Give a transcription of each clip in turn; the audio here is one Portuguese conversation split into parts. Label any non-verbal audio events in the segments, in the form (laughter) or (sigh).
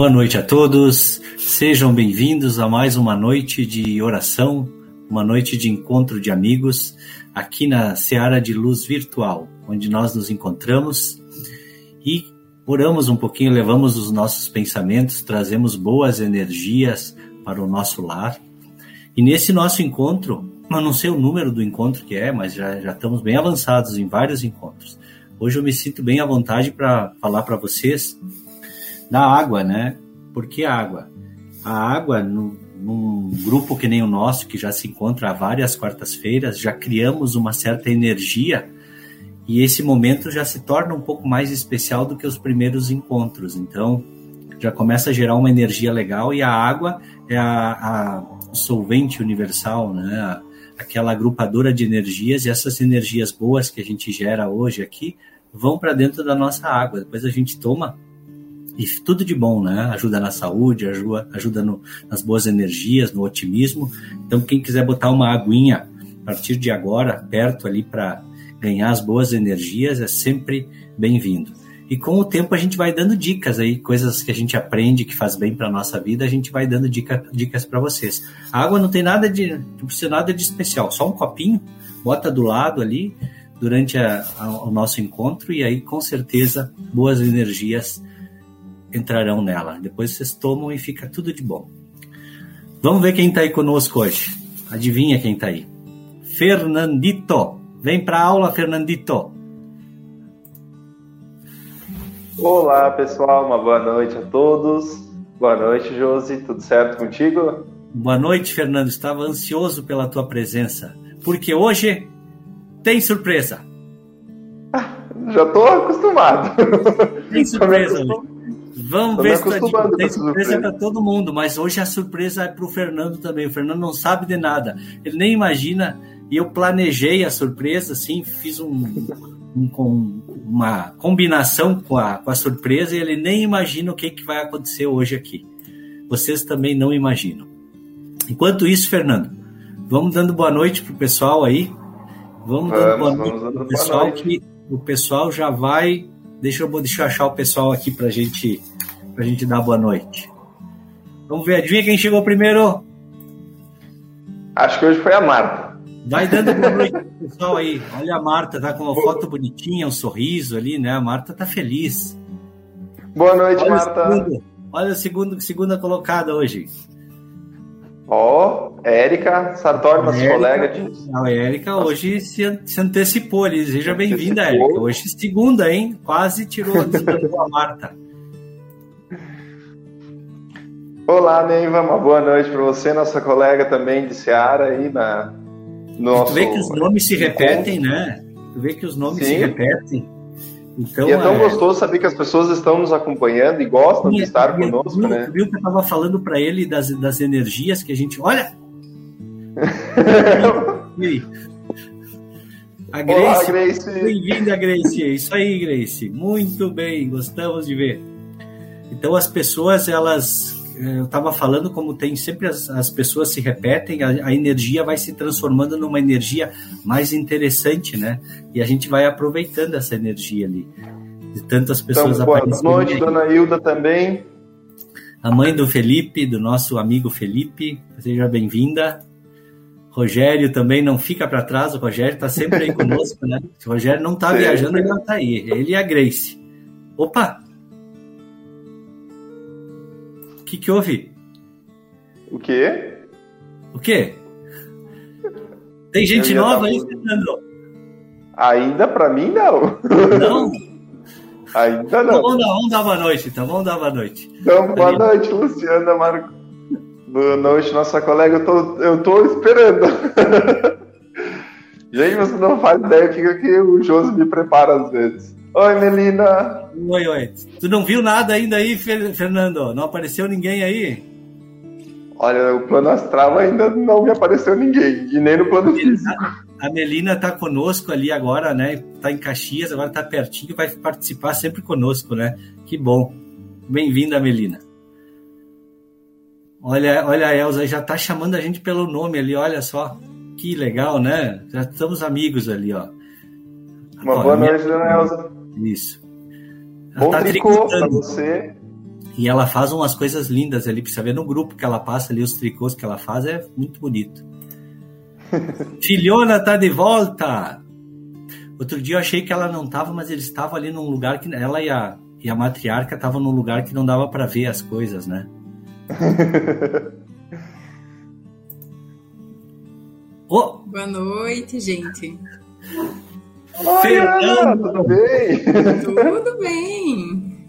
Boa noite a todos, sejam bem-vindos a mais uma noite de oração, uma noite de encontro de amigos aqui na Seara de Luz Virtual, onde nós nos encontramos e oramos um pouquinho, levamos os nossos pensamentos, trazemos boas energias para o nosso lar. E nesse nosso encontro, eu não sei o número do encontro que é, mas já, já estamos bem avançados em vários encontros. Hoje eu me sinto bem à vontade para falar para vocês da água, né? Por que água? A água, no, num grupo que nem o nosso, que já se encontra há várias quartas-feiras, já criamos uma certa energia e esse momento já se torna um pouco mais especial do que os primeiros encontros. Então, já começa a gerar uma energia legal e a água é a, a solvente universal, né? Aquela agrupadora de energias e essas energias boas que a gente gera hoje aqui vão para dentro da nossa água. Depois a gente toma e tudo de bom, né? Ajuda na saúde, ajuda, ajuda no, nas boas energias, no otimismo. Então, quem quiser botar uma aguinha a partir de agora, perto ali para ganhar as boas energias, é sempre bem-vindo. E com o tempo a gente vai dando dicas aí, coisas que a gente aprende que faz bem para nossa vida, a gente vai dando dica, dicas para vocês. A água não tem nada de, não precisa nada de especial, só um copinho, bota do lado ali durante a, a, o nosso encontro e aí com certeza boas energias entrarão nela. Depois vocês tomam e fica tudo de bom. Vamos ver quem está aí conosco hoje. Adivinha quem está aí? Fernandito. Vem para a aula, Fernandito. Olá, pessoal. Uma boa noite a todos. Boa noite, Josi. Tudo certo contigo? Boa noite, Fernando. Estava ansioso pela tua presença, porque hoje tem surpresa. Ah, já estou acostumado. Tem surpresa hoje. Vamos Tô ver se tá tem surpresa para todo mundo, mas hoje a surpresa é para o Fernando também. O Fernando não sabe de nada, ele nem imagina. E eu planejei a surpresa, assim, fiz um, um, uma combinação com a, com a surpresa e ele nem imagina o que, que vai acontecer hoje aqui. Vocês também não imaginam. Enquanto isso, Fernando, vamos dando boa noite pro pessoal aí. Vamos, vamos dando boa noite pro pessoal que o pessoal já vai Deixa eu, deixa eu achar o pessoal aqui pra gente, pra gente dar boa noite. Vamos ver, adivinha quem chegou primeiro? Acho que hoje foi a Marta. Vai dando boa noite pro pessoal aí. Olha a Marta, tá com uma foto bonitinha, um sorriso ali, né? A Marta tá feliz. Boa noite, Olha Marta. Olha a segunda, segunda colocada hoje. Ó, oh, Érica Sartori, nossa colega de. A Érica hoje se, se antecipou ali. Seja bem-vinda, Érica. Hoje segunda, hein? Quase tirou a (laughs) Marta. Olá, Neiva, uma boa noite para você, nossa colega também de Seara aí na. Nosso... Tu vê que os nomes se repetem, né? Tu vê que os nomes Sim. se repetem. Então, e é tão é... gostoso saber que as pessoas estão nos acompanhando e gostam e, de estar e, conosco, né? Viu que eu estava falando para ele das, das energias que a gente. Olha! (laughs) a Grace, Grace. bem-vinda, Grace. Isso aí, Grace. Muito bem, gostamos de ver. Então as pessoas elas eu estava falando como tem sempre as, as pessoas se repetem, a, a, energia vai se transformando numa energia mais interessante, né? E a gente vai aproveitando essa energia ali. De tantas pessoas então, boa noite, aí. dona Hilda também. A mãe do Felipe, do nosso amigo Felipe, seja bem-vinda. Rogério também não fica para trás, o Rogério está sempre aí conosco, né? Se o Rogério não está viajando, ele não está aí. Ele e a Grace. Opa! Que, que houve? O quê? O quê? Tem gente nova aí, Fernando? Ainda para mim, não. Não? (laughs) Ainda não. Vamos dar, vamos dar boa noite, então. Vamos dar boa noite. Então, boa noite, Luciana Marco. Boa noite, nossa colega. Eu tô, eu tô esperando. (laughs) Gente, você não faz ideia o que, que o Josi me prepara às vezes. Oi, Melina. Oi, oi. Tu não viu nada ainda aí, Fernando? Não apareceu ninguém aí? Olha, o plano astral ainda não me apareceu ninguém, e nem no plano físico. A Melina tá conosco ali agora, né? Tá em Caxias, agora tá pertinho, vai participar sempre conosco, né? Que bom. Bem-vinda, Melina. Olha, olha a Elza, já tá chamando a gente pelo nome ali, olha só. Que legal, né? Já estamos amigos ali, ó. Uma boa noite, dona Elza. Isso. Ela Bom tá tricô pra você. E ela faz umas coisas lindas ali, precisa ver no grupo que ela passa ali, os tricôs que ela faz, é muito bonito. (laughs) Filhona tá de volta! Outro dia eu achei que ela não tava, mas eles estavam ali num lugar que ela e a, e a matriarca estavam num lugar que não dava para ver as coisas, né? (laughs) oh. Boa noite, gente. Fernando, tudo bem? Tudo bem.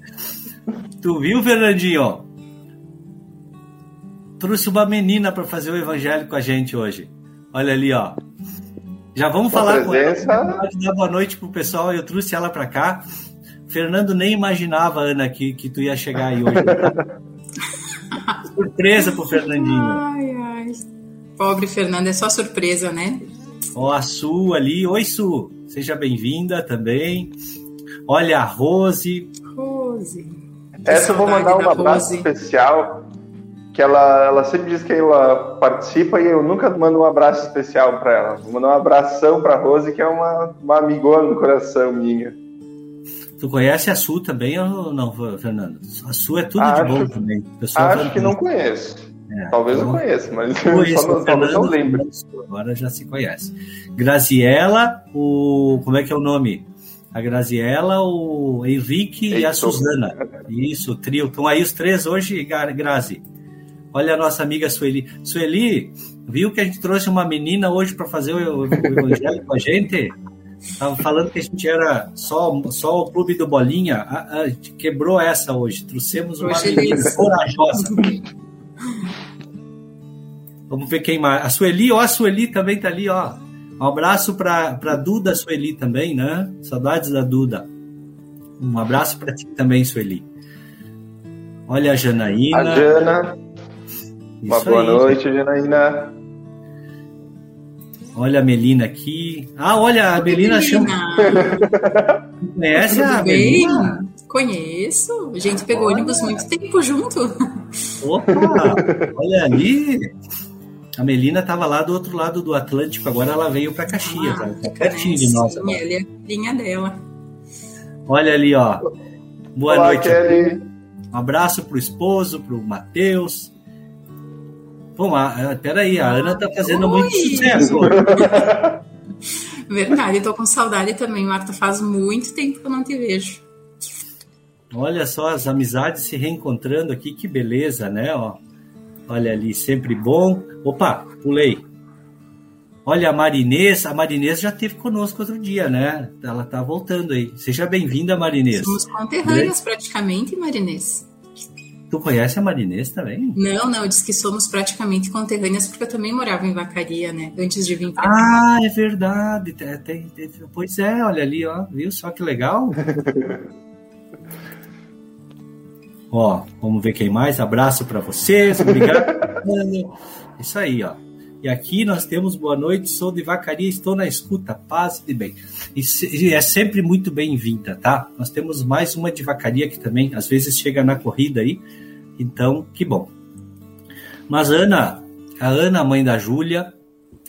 Tu viu, Fernandinho? Trouxe uma menina para fazer o evangelho com a gente hoje. Olha ali, ó. Já vamos falar presença... com ela. Dar boa noite pro pessoal. Eu trouxe ela para cá. Fernando nem imaginava, Ana, que, que tu ia chegar aí hoje. (laughs) surpresa pro Fernandinho. Ai, ai. Pobre Fernando, é só surpresa, né? Ó, a Su ali. Oi, Su. Seja bem-vinda também. Olha a Rose. Rose. Essa eu vou mandar um abraço Rose. especial. Que ela, ela sempre diz que ela participa e eu nunca mando um abraço especial para ela. Vou mandar um abração para Rose, que é uma, uma amigona do coração minha. Tu conhece a Su também ou não, Fernando? A Su é tudo acho, de bom também. acho que não conheço. É, Talvez então, eu conheça, mas (laughs) conheço, só, Fernando, não lembro. Agora já se conhece. Graziela, o. Como é que é o nome? A Graziela, o Henrique Eito. e a Suzana. Isso, o trio. Estão aí os três hoje, Grazi. Olha a nossa amiga Sueli. Sueli, viu que a gente trouxe uma menina hoje para fazer o, o evangelho com a gente? Tava falando que a gente era só, só o clube do Bolinha. A, a gente quebrou essa hoje. Trouxemos uma hoje menina é corajosa. Vamos ver quem mais. A Sueli, ó, a Sueli também tá ali, ó. Um abraço para pra Duda Sueli também, né? Saudades da Duda. Um abraço para ti também, Sueli. Olha a Janaína. A Jana. Isso uma boa aí, noite, Janaína. Olha a Melina aqui. Ah, olha, a Melina chama. Conhece Tudo a bem? Melina? Conheço. A gente pegou olha. ônibus muito tempo junto. Opa! Olha ali. A Melina estava lá do outro lado do Atlântico, agora ela veio para Caxias, ah, tá pertinho de nós. Sim, ela é a filhinha dela. Olha ali, ó. Boa Olá, noite. Kelly. Um abraço pro esposo, pro Matheus, Bom, a, peraí, a Ana tá fazendo Oi. muito sucesso. (laughs) Verdade, tô com saudade também, Marta. Faz muito tempo que eu não te vejo. Olha só as amizades se reencontrando aqui, que beleza, né? Ó, olha ali, sempre bom. Opa, pulei. Olha a Marinês, a Marinês já esteve conosco outro dia, né? Ela tá voltando aí. Seja bem-vinda, Marinês. Somos conterrâneas praticamente, Marinês. Tu conhece a Marinês também? Não, não, diz que somos praticamente conterrâneas, porque eu também morava em Vacaria, né? Antes de vir pra Ah, é verdade. Tem, tem, tem, pois é, olha ali, ó. Viu só que legal? (laughs) ó, vamos ver quem mais. Abraço para vocês. Obrigado. Isso aí, ó. E aqui nós temos boa noite, sou de Vacaria, estou na escuta, paz e bem. E é sempre muito bem-vinda, tá? Nós temos mais uma de Vacaria que também às vezes chega na corrida aí Então, que bom. Mas Ana, a Ana, mãe da Júlia,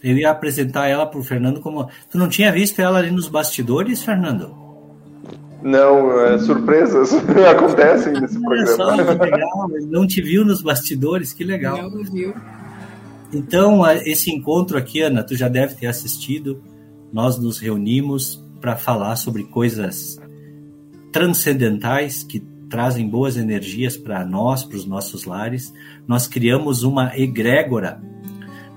eu ia apresentar ela para o Fernando como. Tu não tinha visto ela ali nos bastidores, Fernando? Não, é, surpresas (laughs) acontecem nesse programa. Só, que legal, não te viu nos bastidores, que legal. Não viu. Então, esse encontro aqui, Ana, tu já deve ter assistido. Nós nos reunimos para falar sobre coisas transcendentais que trazem boas energias para nós, para os nossos lares. Nós criamos uma egrégora,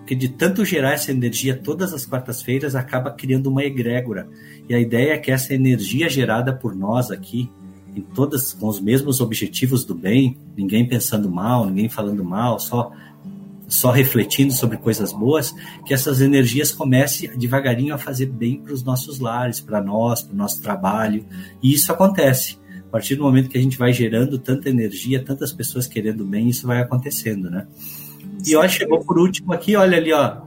que de tanto gerar essa energia todas as quartas-feiras acaba criando uma egrégora. E a ideia é que essa energia gerada por nós aqui, em todas com os mesmos objetivos do bem, ninguém pensando mal, ninguém falando mal, só só refletindo sobre coisas boas, que essas energias comecem devagarinho a fazer bem para os nossos lares, para nós, para o nosso trabalho. E isso acontece. A partir do momento que a gente vai gerando tanta energia, tantas pessoas querendo bem, isso vai acontecendo, né? E ó, chegou por último aqui, olha ali, ó.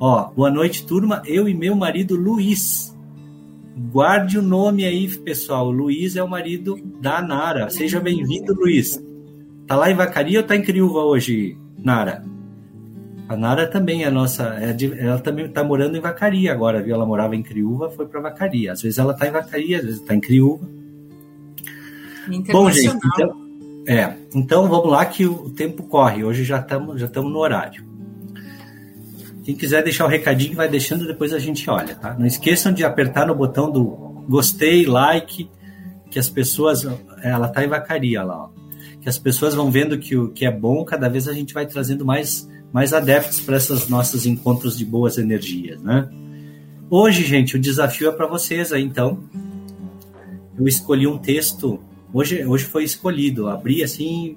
Ó, boa noite, turma. Eu e meu marido Luiz. Guarde o nome aí, pessoal. Luiz é o marido da Nara. Seja bem-vindo, Luiz. Tá lá em Vacaria ou tá em Criúva hoje, Nara. A Nara também é nossa. É de, ela também está morando em Vacaria agora, viu? Ela morava em Criúva, foi para Vacaria. Às vezes ela está em Vacaria, às vezes está em Criúva. Bom, gente, então, é, então vamos lá que o tempo corre. Hoje já estamos já estamos no horário. Quem quiser deixar o recadinho, vai deixando, depois a gente olha, tá? Não esqueçam de apertar no botão do gostei, like, que as pessoas. Ela tá em vacaria lá, ó que as pessoas vão vendo que o que é bom, cada vez a gente vai trazendo mais, mais adeptos para esses nossos encontros de boas energias, né? Hoje, gente, o desafio é para vocês aí, então. Eu escolhi um texto, hoje, hoje foi escolhido, abri assim,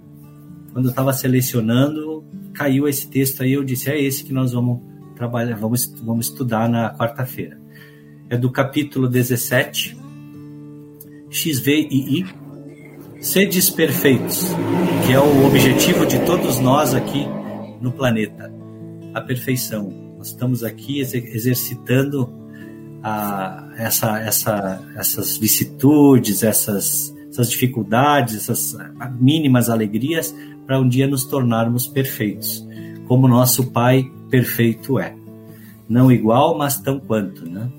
quando eu estava selecionando, caiu esse texto aí, eu disse, é esse que nós vamos trabalhar, vamos, vamos estudar na quarta-feira. É do capítulo 17, XVII, Sedes perfeitos, que é o objetivo de todos nós aqui no planeta. A perfeição. Nós estamos aqui exercitando a, essa, essa, essas vicissitudes, essas, essas dificuldades, essas mínimas alegrias, para um dia nos tornarmos perfeitos, como nosso Pai perfeito é. Não igual, mas tão quanto, né?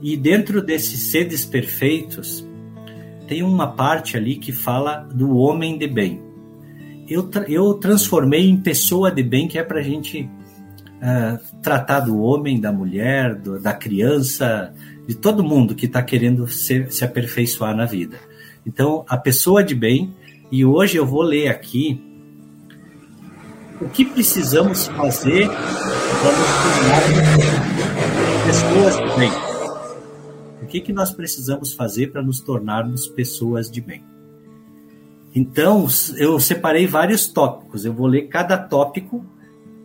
E dentro desses seres perfeitos, tem uma parte ali que fala do homem de bem. Eu, eu transformei em pessoa de bem, que é para a gente uh, tratar do homem, da mulher, do, da criança, de todo mundo que está querendo se, se aperfeiçoar na vida. Então, a pessoa de bem, e hoje eu vou ler aqui o que precisamos fazer para nos tornar pessoas de bem. O que, que nós precisamos fazer para nos tornarmos pessoas de bem? Então, eu separei vários tópicos. Eu vou ler cada tópico.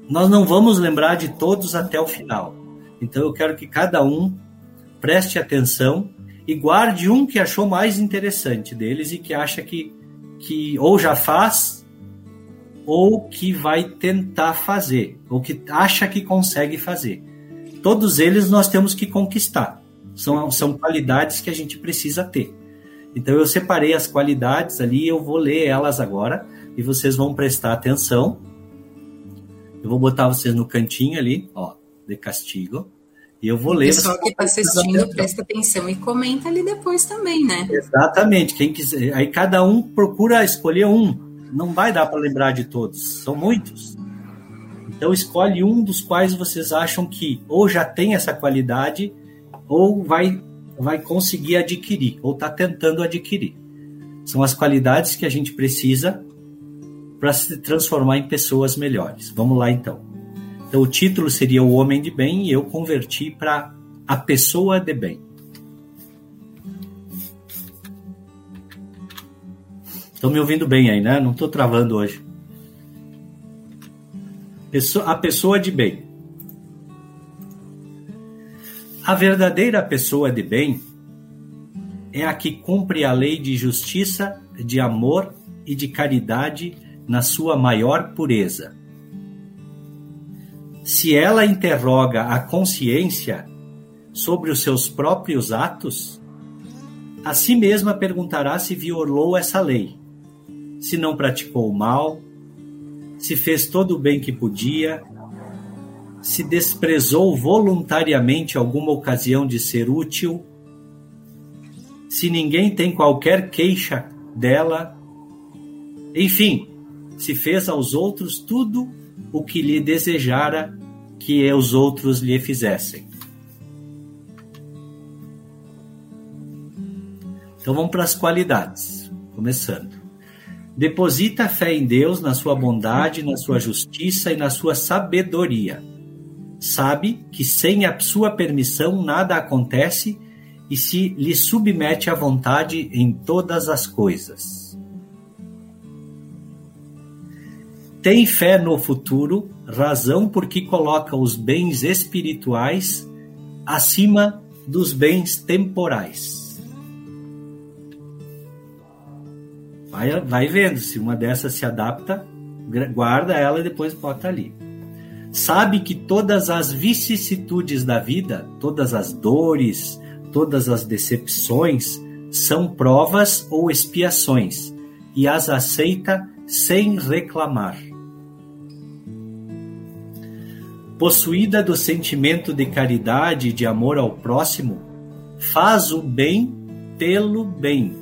Nós não vamos lembrar de todos até o final. Então, eu quero que cada um preste atenção e guarde um que achou mais interessante deles e que acha que, que ou já faz ou que vai tentar fazer, ou que acha que consegue fazer. Todos eles nós temos que conquistar. São, são qualidades que a gente precisa ter. Então eu separei as qualidades ali, eu vou ler elas agora e vocês vão prestar atenção. Eu vou botar vocês no cantinho ali, ó, de castigo. E eu vou ler. O pessoal que está assistindo, presta atenção e comenta ali depois também, né? Exatamente. Quem quiser. Aí cada um procura escolher um. Não vai dar para lembrar de todos. São muitos. Então escolhe um dos quais vocês acham que ou já tem essa qualidade ou vai, vai conseguir adquirir, ou está tentando adquirir. São as qualidades que a gente precisa para se transformar em pessoas melhores. Vamos lá então. Então o título seria O Homem de Bem e eu converti para A Pessoa de Bem. Estão me ouvindo bem aí, né? Não estou travando hoje. A pessoa de bem. A verdadeira pessoa de bem é a que cumpre a lei de justiça, de amor e de caridade na sua maior pureza. Se ela interroga a consciência sobre os seus próprios atos, a si mesma perguntará se violou essa lei. se não praticou o mal, se fez todo o bem que podia, se desprezou voluntariamente alguma ocasião de ser útil, se ninguém tem qualquer queixa dela, enfim, se fez aos outros tudo o que lhe desejara que os outros lhe fizessem. Então vamos para as qualidades, começando. Deposita fé em Deus, na sua bondade, na sua justiça e na sua sabedoria. Sabe que sem a sua permissão nada acontece e se lhe submete à vontade em todas as coisas. Tem fé no futuro, razão porque coloca os bens espirituais acima dos bens temporais. Vai, vai vendo, se uma dessas se adapta, guarda ela e depois bota ali. Sabe que todas as vicissitudes da vida, todas as dores, todas as decepções são provas ou expiações e as aceita sem reclamar. Possuída do sentimento de caridade e de amor ao próximo, faz o bem pelo bem,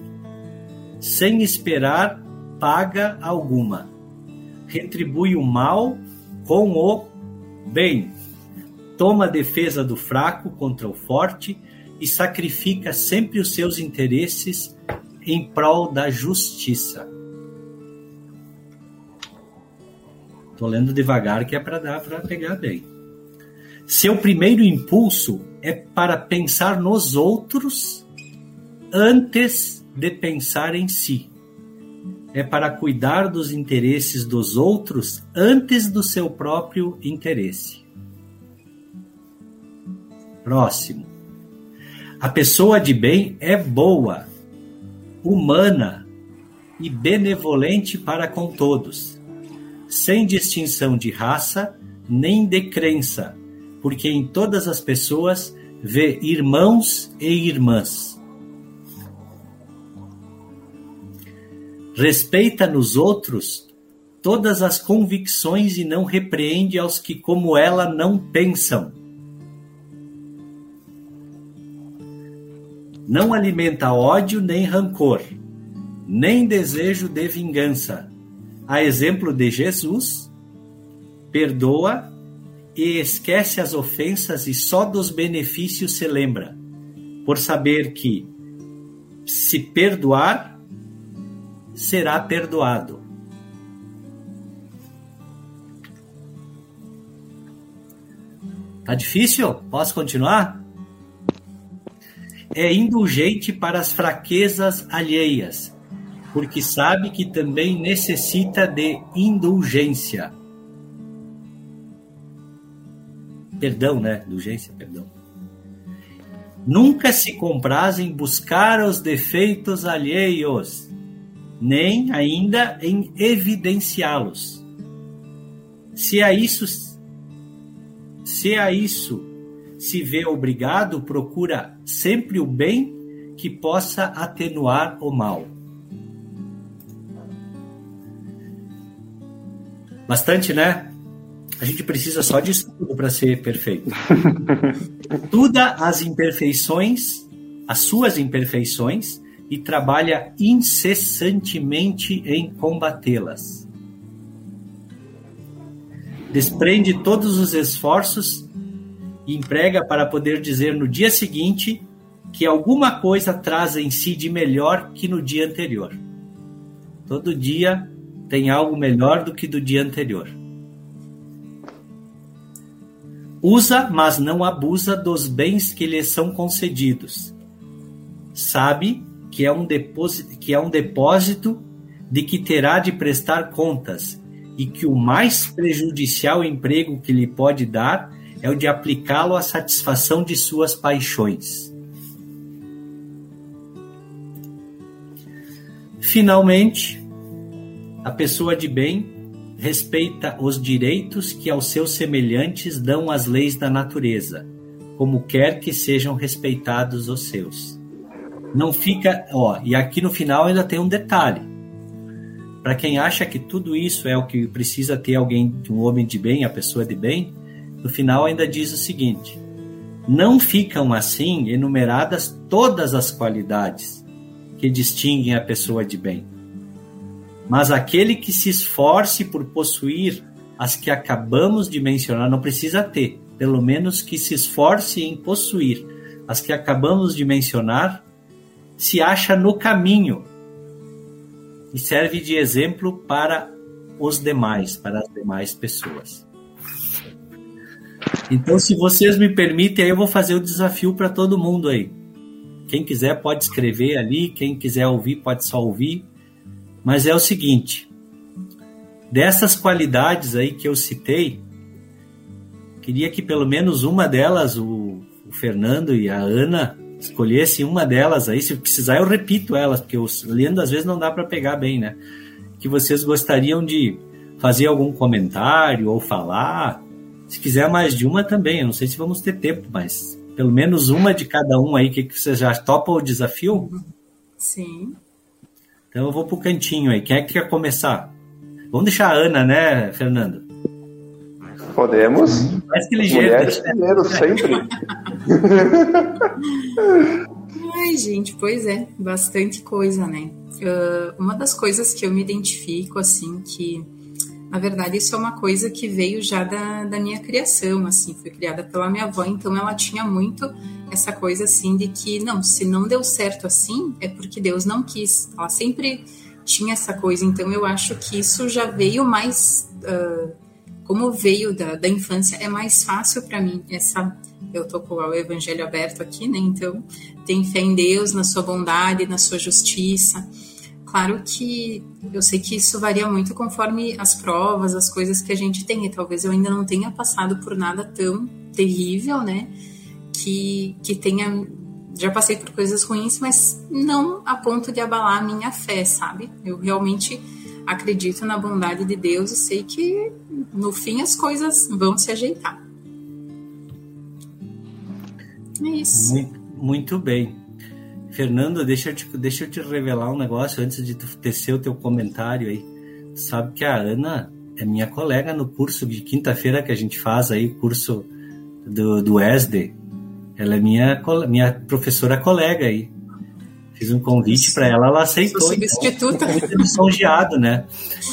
sem esperar paga alguma. Retribui o mal com o bem. Toma a defesa do fraco contra o forte e sacrifica sempre os seus interesses em prol da justiça. Estou lendo devagar que é para dar para pegar bem. Seu primeiro impulso é para pensar nos outros antes de pensar em si. É para cuidar dos interesses dos outros antes do seu próprio interesse. Próximo. A pessoa de bem é boa, humana e benevolente para com todos, sem distinção de raça nem de crença, porque em todas as pessoas vê irmãos e irmãs. Respeita nos outros todas as convicções e não repreende aos que, como ela, não pensam Não alimenta ódio nem rancor, nem desejo de vingança. A exemplo de Jesus, perdoa e esquece as ofensas e só dos benefícios se lembra, por saber que, se perdoar, será perdoado. Tá difícil? Posso continuar? é indulgente para as fraquezas alheias, porque sabe que também necessita de indulgência. Perdão, né? Indulgência, perdão. Nunca se compraz em buscar os defeitos alheios, nem ainda em evidenciá-los. Se a isso se a isso se vê obrigado, procura sempre o bem que possa atenuar o mal. Bastante, né? A gente precisa só de estudo para ser perfeito. (laughs) Estuda as imperfeições, as suas imperfeições, e trabalha incessantemente em combatê-las. Desprende todos os esforços e emprega para poder dizer no dia seguinte que alguma coisa traz em si de melhor que no dia anterior. Todo dia tem algo melhor do que do dia anterior. Usa, mas não abusa dos bens que lhe são concedidos. Sabe que é um depósito, que é um depósito de que terá de prestar contas e que o mais prejudicial emprego que lhe pode dar é o de aplicá-lo à satisfação de suas paixões. Finalmente, a pessoa de bem respeita os direitos que aos seus semelhantes dão as leis da natureza, como quer que sejam respeitados os seus. Não fica, ó, e aqui no final ainda tem um detalhe. Para quem acha que tudo isso é o que precisa ter alguém, um homem de bem, a pessoa de bem, no final ainda diz o seguinte: não ficam assim enumeradas todas as qualidades que distinguem a pessoa de bem. Mas aquele que se esforce por possuir as que acabamos de mencionar, não precisa ter, pelo menos que se esforce em possuir as que acabamos de mencionar, se acha no caminho e serve de exemplo para os demais, para as demais pessoas. Então, se vocês me permitem, aí eu vou fazer o desafio para todo mundo aí. Quem quiser pode escrever ali, quem quiser ouvir pode só ouvir. Mas é o seguinte: dessas qualidades aí que eu citei, queria que pelo menos uma delas, o, o Fernando e a Ana, escolhessem uma delas aí. Se precisar, eu repito elas, porque eu, lendo às vezes não dá para pegar bem, né? Que vocês gostariam de fazer algum comentário ou falar se quiser mais de uma também, eu não sei se vamos ter tempo, mas pelo menos uma de cada um aí, que, que você já topa o desafio? Sim. Então eu vou pro cantinho aí. Quem é que quer começar? Vamos deixar a Ana, né, Fernando? Podemos. Mais que ligeiro. Mulheres primeiro, sempre. (laughs) Ai, gente, pois é, bastante coisa, né? Uh, uma das coisas que eu me identifico, assim, que na verdade, isso é uma coisa que veio já da, da minha criação, assim, foi criada pela minha avó, então ela tinha muito essa coisa assim de que, não, se não deu certo assim, é porque Deus não quis. Ela sempre tinha essa coisa, então eu acho que isso já veio mais, uh, como veio da, da infância, é mais fácil para mim, essa, eu tô com o evangelho aberto aqui, né, então, tem fé em Deus, na sua bondade, na sua justiça, Claro que eu sei que isso varia muito conforme as provas, as coisas que a gente tem. E talvez eu ainda não tenha passado por nada tão terrível, né? Que, que tenha. Já passei por coisas ruins, mas não a ponto de abalar a minha fé, sabe? Eu realmente acredito na bondade de Deus e sei que no fim as coisas vão se ajeitar. É isso. Muito, muito bem. Fernando, deixa eu, te, deixa eu te revelar um negócio antes de tu tecer o teu comentário aí. Tu sabe que a Ana é minha colega no curso de quinta-feira que a gente faz aí, curso do, do ESD. Ela é minha, minha professora colega aí. Fiz um convite para ela, ela aceitou. Sou substituta. Então, lisonjeado, né?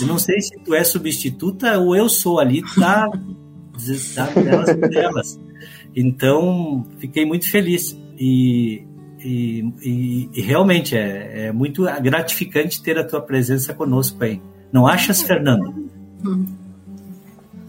Eu não sei se tu é substituta ou eu sou ali delas delas. Então, fiquei muito feliz. E e, e, e realmente é, é, muito gratificante ter a tua presença conosco aí. Não achas, Fernando?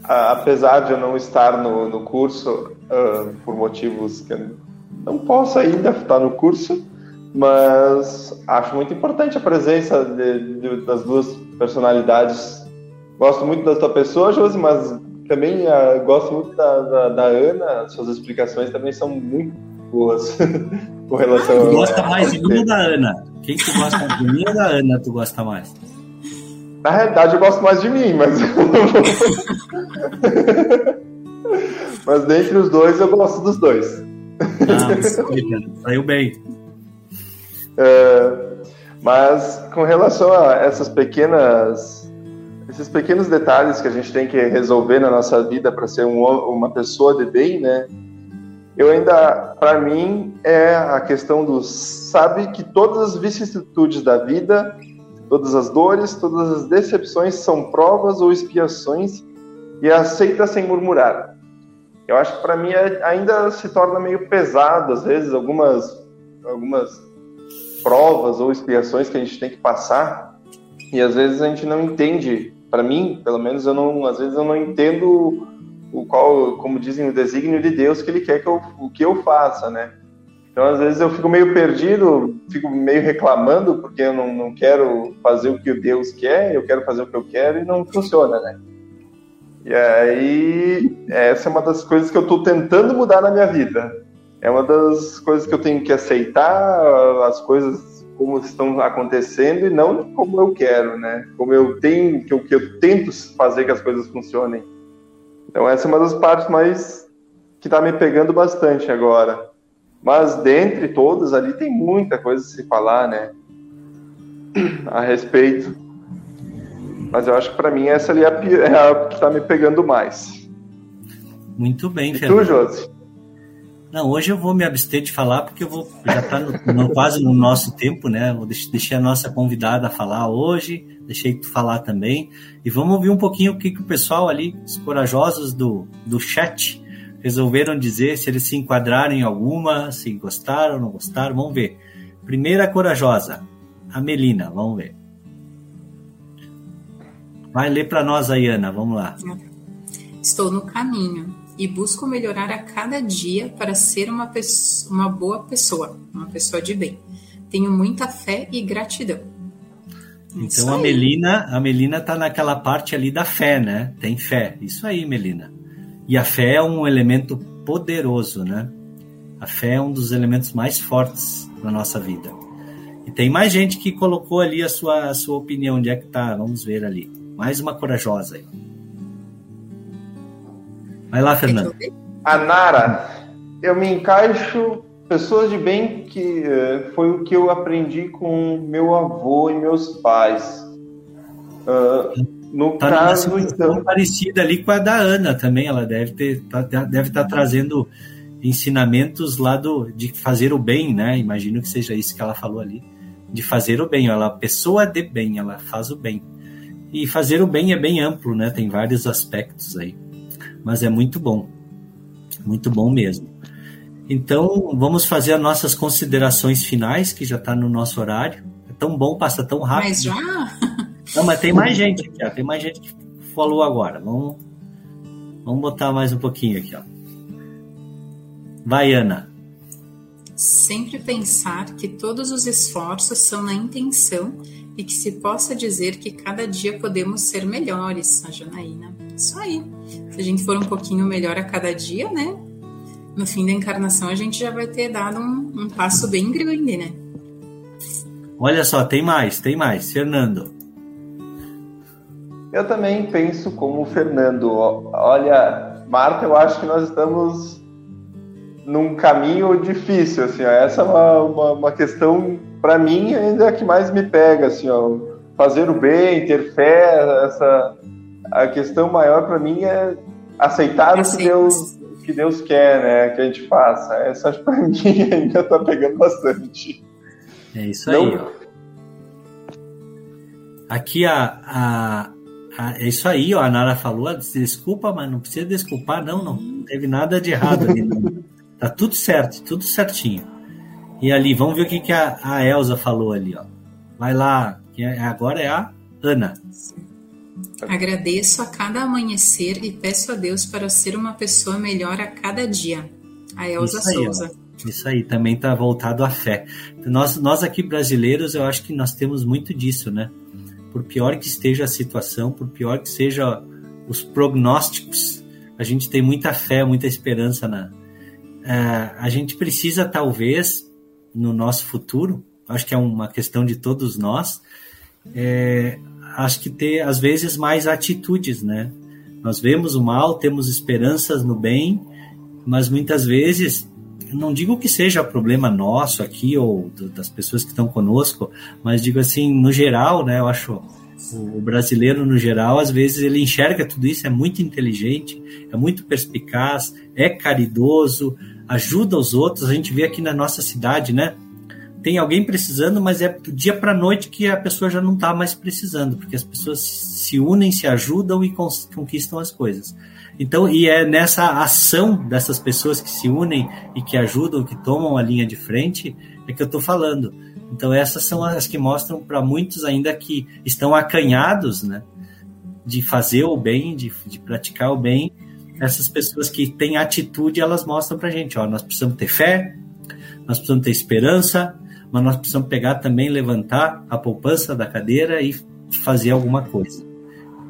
Apesar de eu não estar no, no curso, uh, por motivos que eu não posso ainda estar no curso, mas acho muito importante a presença de, de, das duas personalidades. Gosto muito da tua pessoa, Josi, mas também uh, gosto muito da, da, da Ana, suas explicações também são muito boas. (laughs) com relação Tu gosta mais de mim ou da Ana? Quem tu gosta de mim ou da Ana tu gosta mais? Na realidade, eu gosto mais de mim, mas. mas dentre os dois, eu gosto dos dois. Ah, saiu bem. É, mas com relação a essas pequenas. Esses pequenos detalhes que a gente tem que resolver na nossa vida para ser um, uma pessoa de bem, né? Eu ainda, para mim, é a questão do sabe que todas as vicissitudes da vida, todas as dores, todas as decepções são provas ou expiações e aceita sem murmurar. Eu acho que para mim é, ainda se torna meio pesado, às vezes, algumas, algumas provas ou expiações que a gente tem que passar e às vezes a gente não entende. Para mim, pelo menos, eu não, às vezes eu não entendo o qual, como dizem, o desígnio de Deus que Ele quer que eu, o que eu faça, né? Então, às vezes eu fico meio perdido, fico meio reclamando porque eu não, não quero fazer o que Deus quer, eu quero fazer o que eu quero e não funciona, né? E aí, essa é uma das coisas que eu estou tentando mudar na minha vida. É uma das coisas que eu tenho que aceitar as coisas como estão acontecendo e não como eu quero, né? Como eu tenho, que eu, que eu tento fazer que as coisas funcionem. Então essa é uma das partes mais que está me pegando bastante agora. Mas dentre todas ali tem muita coisa a se falar, né? A respeito. Mas eu acho que para mim essa ali é a, é a que está me pegando mais. Muito bem, e Fernando. tu, Josi? Não, hoje eu vou me abster de falar porque eu vou já está quase no nosso tempo, né? Vou deixar a nossa convidada falar hoje, deixei tu falar também e vamos ouvir um pouquinho o que, que o pessoal ali, os corajosos do, do chat, resolveram dizer, se eles se enquadraram em alguma, se gostaram, não gostaram, vamos ver. Primeira corajosa, a Melina, vamos ver. Vai ler para nós aí, Ana, vamos lá. Estou no caminho e busco melhorar a cada dia para ser uma, pessoa, uma boa pessoa, uma pessoa de bem. Tenho muita fé e gratidão. Então a Melina, a Melina tá naquela parte ali da fé, né? Tem fé. Isso aí, Melina. E a fé é um elemento poderoso, né? A fé é um dos elementos mais fortes na nossa vida. E tem mais gente que colocou ali a sua, a sua opinião. Onde é que tá? Vamos ver ali. Mais uma corajosa aí. Vai lá, Fernando. A Nara, eu me encaixo pessoas de bem que uh, foi o que eu aprendi com meu avô e meus pais. Uh, no tá caso, então. parecida ali com a da Ana também. Ela deve ter, tá, deve estar tá trazendo ensinamentos lá do, de fazer o bem, né? Imagino que seja isso que ela falou ali. De fazer o bem. Ela pessoa de bem, ela faz o bem. E fazer o bem é bem amplo, né? Tem vários aspectos aí mas é muito bom. Muito bom mesmo. Então, vamos fazer as nossas considerações finais, que já está no nosso horário. É tão bom, passa tão rápido. Mas já? Não, mas tem mais (laughs) gente aqui, ó. Tem mais gente que falou agora. Vamos, vamos botar mais um pouquinho aqui, ó. Vai, Ana. Sempre pensar que todos os esforços são na intenção e que se possa dizer que cada dia podemos ser melhores, a Janaína. Isso aí. Se a gente for um pouquinho melhor a cada dia, né? No fim da encarnação a gente já vai ter dado um, um passo bem grande, né? Olha só, tem mais, tem mais. Fernando. Eu também penso como o Fernando. Olha, Marta, eu acho que nós estamos num caminho difícil, assim, ó. essa é uma, uma, uma questão, para mim, ainda é a que mais me pega, assim, ó. fazer o bem, ter fé, essa, a questão maior para mim é aceitar o que Deus, que Deus quer, né, que a gente faça. Essa para (laughs) mim ainda tá pegando bastante. É isso aí. Não... Aqui a, a, a, é isso aí, ó, a Nara falou, desculpa, mas não precisa desculpar, não, não teve nada de errado ali. Não. (laughs) Tá tudo certo, tudo certinho. E ali, vamos ver o que, que a, a Elza falou ali, ó. Vai lá, é, agora é a Ana. Agradeço a cada amanhecer e peço a Deus para ser uma pessoa melhor a cada dia. A Isso aí, Souza. Ó. Isso aí, também está voltado à fé. Nós, nós aqui brasileiros, eu acho que nós temos muito disso, né? Por pior que esteja a situação, por pior que sejam os prognósticos, a gente tem muita fé, muita esperança na, é, a gente precisa, talvez, no nosso futuro, acho que é uma questão de todos nós, é, acho que ter, às vezes, mais atitudes, né? Nós vemos o mal, temos esperanças no bem, mas muitas vezes, não digo que seja problema nosso aqui ou do, das pessoas que estão conosco, mas digo assim, no geral, né? Eu acho o brasileiro no geral, às vezes ele enxerga tudo isso, é muito inteligente, é muito perspicaz, é caridoso, ajuda os outros. A gente vê aqui na nossa cidade, né? Tem alguém precisando, mas é do dia para noite que a pessoa já não está mais precisando, porque as pessoas se unem, se ajudam e conquistam as coisas. Então, e é nessa ação dessas pessoas que se unem e que ajudam, que tomam a linha de frente, é que eu estou falando. Então, essas são as que mostram para muitos ainda que estão acanhados, né? De fazer o bem, de, de praticar o bem, essas pessoas que têm atitude, elas mostram pra gente, ó, nós precisamos ter fé, nós precisamos ter esperança, mas nós precisamos pegar também, levantar a poupança da cadeira e fazer alguma coisa.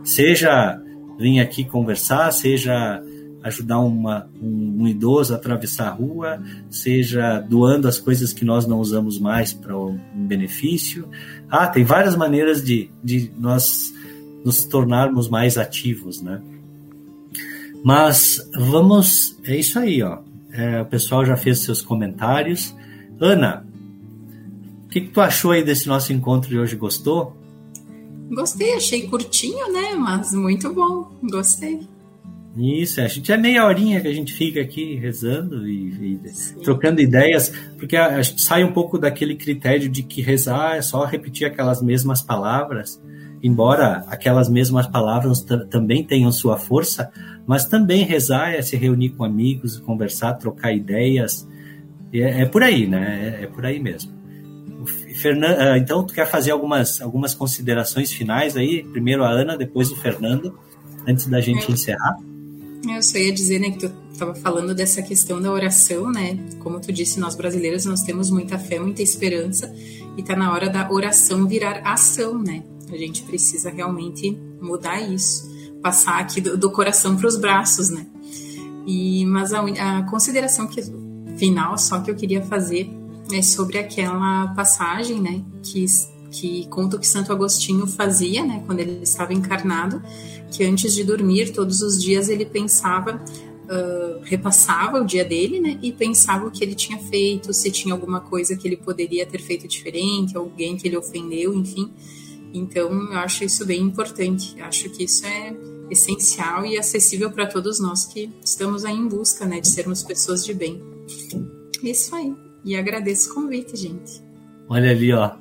Seja vir aqui conversar, seja ajudar uma, um, um, idoso a atravessar a rua, seja doando as coisas que nós não usamos mais para um benefício. Ah, tem várias maneiras de, de nós nos tornarmos mais ativos, né? Mas vamos, é isso aí, ó. É, o pessoal já fez seus comentários. Ana, o que, que, tu achou aí desse nosso encontro de hoje? Gostou? Gostei, achei curtinho, né? Mas muito bom, gostei. Isso, a gente é meia horinha que a gente fica aqui rezando e, e trocando ideias, porque a, a, gente sai um pouco daquele critério de que rezar é só repetir aquelas mesmas palavras, embora aquelas mesmas palavras também tenham sua força, mas também rezar é se reunir com amigos, conversar, trocar ideias, é, é por aí, né? É, é por aí mesmo. Fernando, ah, então, tu quer fazer algumas, algumas considerações finais aí? Primeiro a Ana, depois o Fernando, antes da gente encerrar. Eu só ia dizer, né, que tu estava falando dessa questão da oração, né? Como tu disse, nós brasileiros nós temos muita fé, muita esperança, e está na hora da oração virar ação, né? A gente precisa realmente mudar isso, passar aqui do, do coração para os braços, né? E mas a, a consideração que final só que eu queria fazer é sobre aquela passagem, né, que que conta o que Santo Agostinho fazia, né, quando ele estava encarnado, que antes de dormir todos os dias ele pensava, uh, repassava o dia dele, né, e pensava o que ele tinha feito, se tinha alguma coisa que ele poderia ter feito diferente, alguém que ele ofendeu, enfim. Então eu acho isso bem importante. Acho que isso é essencial e acessível para todos nós que estamos aí em busca, né, de sermos pessoas de bem. Isso aí. E agradeço o convite, gente. Olha ali, ó.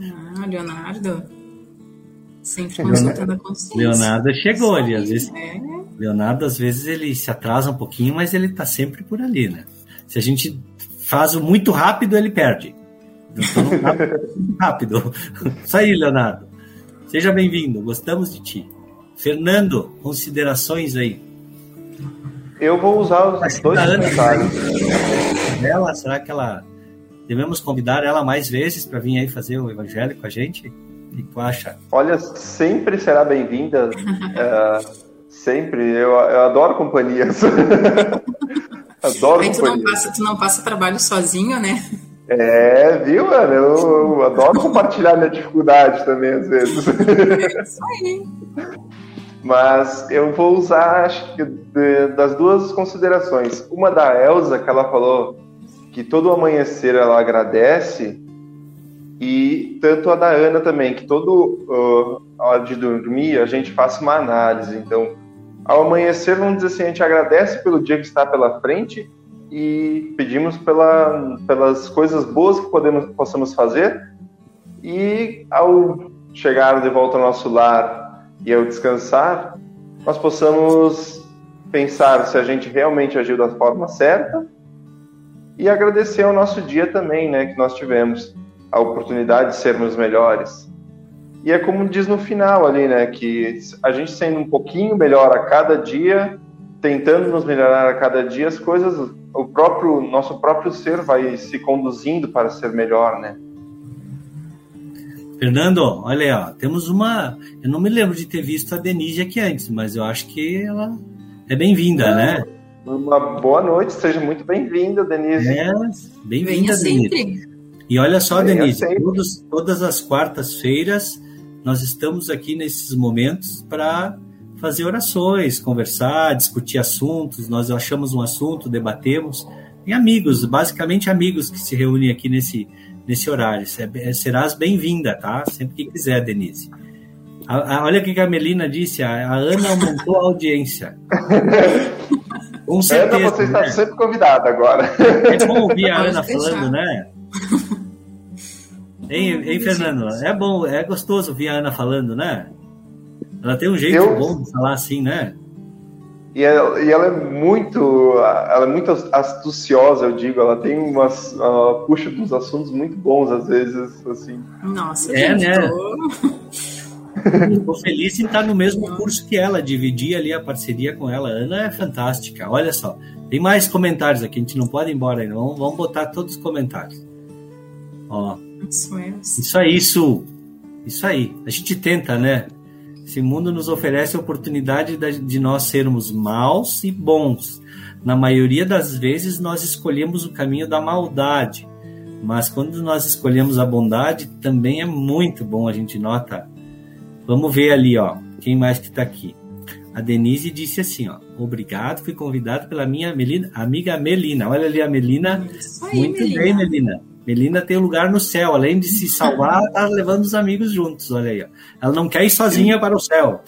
Ah, Leonardo. Sempre consultando a consciência. Leonardo chegou ali, às vezes. É. Leonardo, às vezes, ele se atrasa um pouquinho, mas ele tá sempre por ali, né? Se a gente faz muito rápido, ele perde. Rápido. (laughs) Isso aí, Leonardo. Seja bem-vindo, gostamos de ti. Fernando, considerações aí. Eu vou usar os dois comentários. Ela, será que ela devemos convidar ela mais vezes para vir aí fazer o evangelho com a gente? O que tu acha? Olha, sempre será bem-vinda. (laughs) é, sempre. Eu, eu adoro companhias. (laughs) adoro aí tu companhia. não, passa, tu não passa trabalho sozinho, né? É, viu, mano? Eu, eu adoro compartilhar minha dificuldade também, às vezes. (laughs) É isso aí. Mas eu vou usar, acho que, de, das duas considerações. Uma da Elsa, que ela falou que todo amanhecer ela agradece, e tanto a da Ana também, que todo uh, hora de dormir a gente faça uma análise. Então, ao amanhecer, vamos dizer assim, a gente agradece pelo dia que está pela frente e pedimos pela, pelas coisas boas que podemos, possamos fazer. E ao chegar de volta ao nosso lar e ao descansar, nós possamos pensar se a gente realmente agiu da forma certa e agradecer ao nosso dia também, né, que nós tivemos a oportunidade de sermos melhores. E é como diz no final ali, né, que a gente sendo um pouquinho melhor a cada dia, tentando nos melhorar a cada dia, as coisas, o próprio nosso próprio ser vai se conduzindo para ser melhor, né? Fernando, olha aí, ó, temos uma. Eu não me lembro de ter visto a Denise aqui antes, mas eu acho que ela é bem-vinda, né? Uma boa noite, seja muito bem-vinda, Denise. É, bem-vinda, Denise. E olha só, Venha Denise, todos, todas as quartas-feiras nós estamos aqui nesses momentos para fazer orações, conversar, discutir assuntos. Nós achamos um assunto, debatemos. E amigos, basicamente amigos que se reúnem aqui nesse, nesse horário. É, serás bem-vinda, tá? Sempre que quiser, Denise. A, a, olha o que a Melina disse, a, a Ana aumentou a audiência. (laughs) Com certeza. Ana, você está né? sempre convidada agora. É bom ouvir a Ana falando, né? (laughs) Hein, hein, Fernando? É bom, é gostoso ouvir a Ana falando, né? Ela tem um jeito Eu... bom de falar assim, né? E ela, e ela, é muito, ela é muito astuciosa, eu digo. Ela tem umas, ela puxa uns assuntos muito bons às vezes, assim. Nossa, é, gente, né? Tô... (laughs) feliz em estar no mesmo curso que ela, dividir ali a parceria com ela. A Ana é fantástica. Olha só, tem mais comentários aqui. A gente não pode ir embora ainda. Vamos, vamos botar todos os comentários. Ó. Isso aí, Su. Isso aí. A gente tenta, né? Esse mundo nos oferece a oportunidade de nós sermos maus e bons. Na maioria das vezes, nós escolhemos o caminho da maldade. Mas quando nós escolhemos a bondade, também é muito bom, a gente nota. Vamos ver ali, ó. Quem mais que está aqui? A Denise disse assim, ó. Obrigado, fui convidado pela minha Melina, amiga Melina. Olha ali a Melina. Aí, muito Melina. bem, Melina. Melina tem um lugar no céu, além de se salvar, tá levando os amigos juntos, olha aí. Ó. Ela não quer ir sozinha para o céu.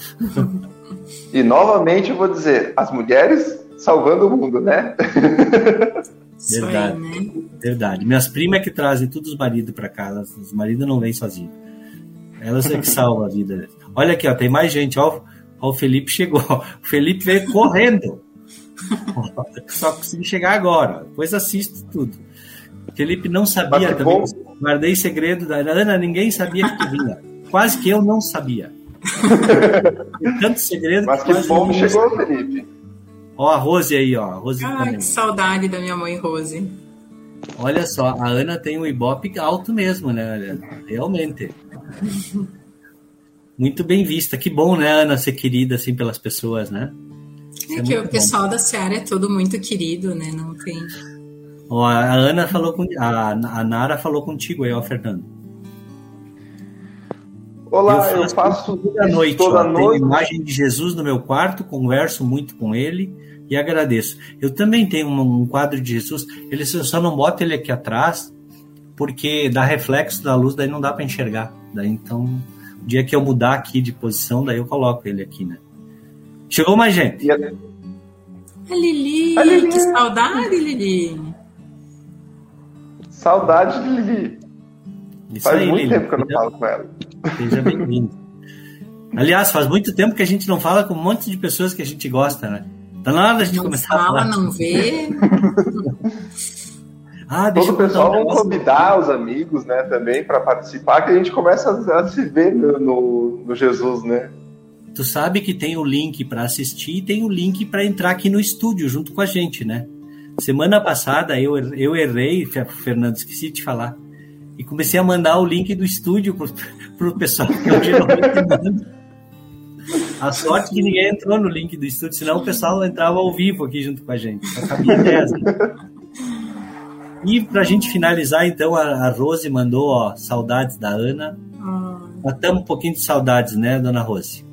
E novamente eu vou dizer, as mulheres salvando o mundo, né? Verdade, aí, né? verdade. Minhas primas é que trazem todos os maridos para cá, os maridos não vêm sozinhos. Elas é que salvam a vida. Olha aqui, ó, tem mais gente, ó, ó o Felipe chegou. (laughs) O Felipe veio correndo. (laughs) Só consegui chegar agora. Depois assisto tudo. Felipe não sabia também. Guardei segredo da Ana, ninguém sabia que tu vinha. Quase que eu não sabia. (laughs) Tanto segredo Mas que, que bom que chegou, Felipe. Ó, a Rose aí, ó. A Rose Ai, também. que saudade da minha mãe Rose. Olha só, a Ana tem um ibope alto mesmo, né? Realmente. Muito bem vista. Que bom, né, Ana, ser querida assim pelas pessoas, né? É, é que o pessoal bom. da Seara é todo muito querido, né? Não tem. Ó, a Ana falou com a, a Nara falou contigo aí, ó, Fernando. Olá, eu faço, eu faço toda noite. Toda ó, noite. Tenho imagem de Jesus no meu quarto, converso muito com ele e agradeço. Eu também tenho um, um quadro de Jesus. Ele só não bota ele aqui atrás porque dá reflexo da luz, daí não dá para enxergar. Daí então, o dia que eu mudar aqui de posição, daí eu coloco ele aqui, né? Chegou mais gente. A Lili, a Lili. que saudade, Lili. Saudade de Lili. Isso faz aí, muito Lili. tempo que eu não falo com ela. Seja bem-vindo. Aliás, faz muito tempo que a gente não fala com um monte de pessoas que a gente gosta, né? Tá na hora de não começar fala, a falar. não vê. (laughs) ah, Todo o pessoal vamos convidar os amigos, né, também para participar, que a gente começa a, se ver no, no, no Jesus, né? Tu sabe que tem o link para assistir e tem o link para entrar aqui no estúdio junto com a gente, né? Semana passada eu, eu errei, Fernando, esqueci de falar. E comecei a mandar o link do estúdio pro, (laughs) pro pessoal que eu geralmente mando. A sorte que ninguém entrou no link do estúdio, senão o pessoal entrava ao vivo aqui junto com a gente. Só cabia 10. E para a gente finalizar, então, a, Rose mandou ó, saudades da Ana. Ah. Matamos um pouquinho de saudades, né, dona Rose?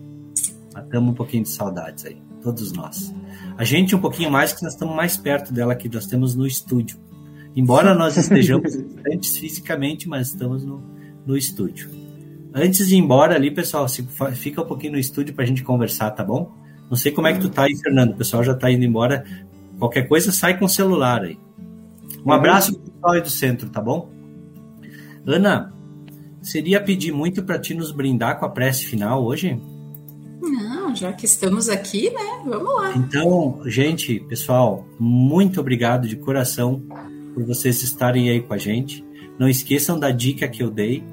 Matamos um pouquinho de saudades aí, todos nós. A gente um pouquinho mais, que nós estamos mais perto dela que nós estamos no estúdio. Embora nós estejamos (laughs) distantes fisicamente, mas estamos no, no estúdio. Antes de ir embora ali, pessoal, fica um pouquinho no estúdio para a gente conversar, tá bom? Não sei como é que tu tá aí, Fernando. O pessoal já tá indo embora. Qualquer coisa, sai com o celular aí. Um uhum. abraço pro pessoal aí do centro, tá bom? Ana, seria pedir muito para ti nos brindar com a prece final hoje? Já que estamos aqui, né? Vamos lá. Então, gente, pessoal, muito obrigado de coração por vocês estarem aí com a gente. Não esqueçam da dica que eu dei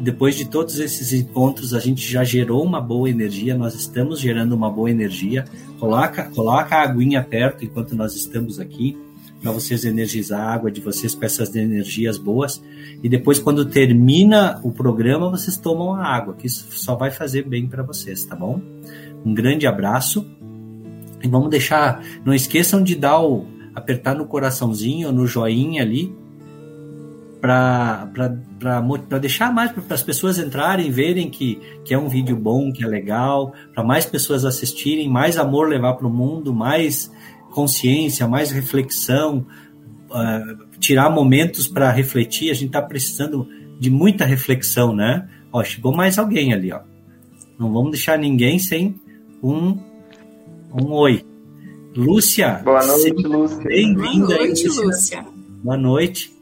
depois de todos esses encontros, a gente já gerou uma boa energia, nós estamos gerando uma boa energia. Coloca, coloca a aguinha perto enquanto nós estamos aqui, para vocês energizar a água de vocês com essas energias boas. E depois, quando termina o programa, vocês tomam a água, que isso só vai fazer bem para vocês, tá bom? Um grande abraço. E vamos deixar, não esqueçam de dar o apertar no coraçãozinho, no joinha ali, para deixar mais para as pessoas entrarem, verem que, que é um vídeo bom, que é legal, para mais pessoas assistirem, mais amor levar para o mundo, mais consciência, mais reflexão, uh, tirar momentos para refletir. A gente está precisando de muita reflexão, né? Ó, chegou mais alguém ali, ó. Não vamos deixar ninguém sem um, um oi. Lúcia. Boa noite, Lúcia. Bem-vinda. Boa noite, Lúcia. Boa noite.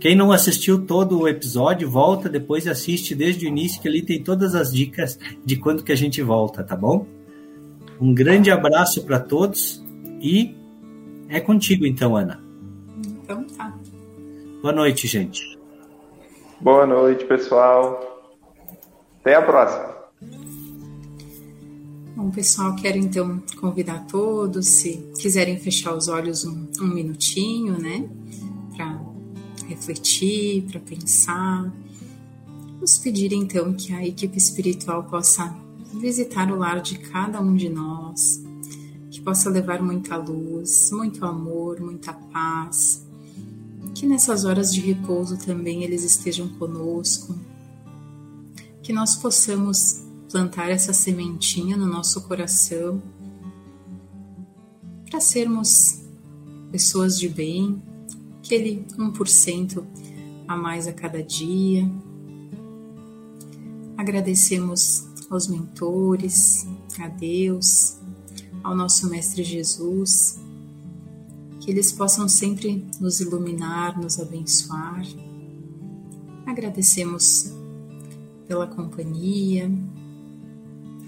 Quem não assistiu todo o episódio, volta depois e assiste desde o início, que ali tem todas as dicas de quando que a gente volta, tá bom? Um grande abraço para todos e é contigo então, Ana. Então tá. Boa noite, gente. Boa noite, pessoal. Até a próxima. Bom, pessoal, quero então convidar todos, se quiserem fechar os olhos um, um minutinho, né? Para refletir, para pensar. Vamos pedir então que a equipe espiritual possa visitar o lar de cada um de nós, que possa levar muita luz, muito amor, muita paz. Que nessas horas de repouso também eles estejam conosco. Que nós possamos plantar essa sementinha no nosso coração para sermos pessoas de bem, aquele 1% a mais a cada dia. Agradecemos aos mentores, a Deus, ao nosso Mestre Jesus, que eles possam sempre nos iluminar, nos abençoar. Agradecemos pela companhia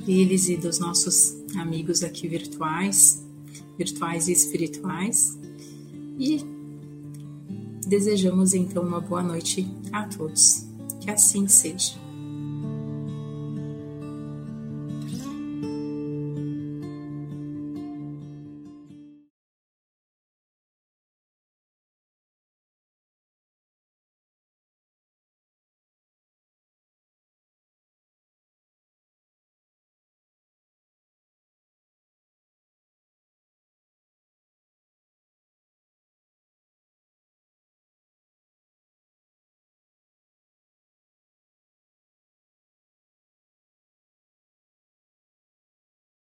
deles e dos nossos amigos aqui virtuais, virtuais e espirituais. E desejamos então uma boa noite a todos. Que assim seja.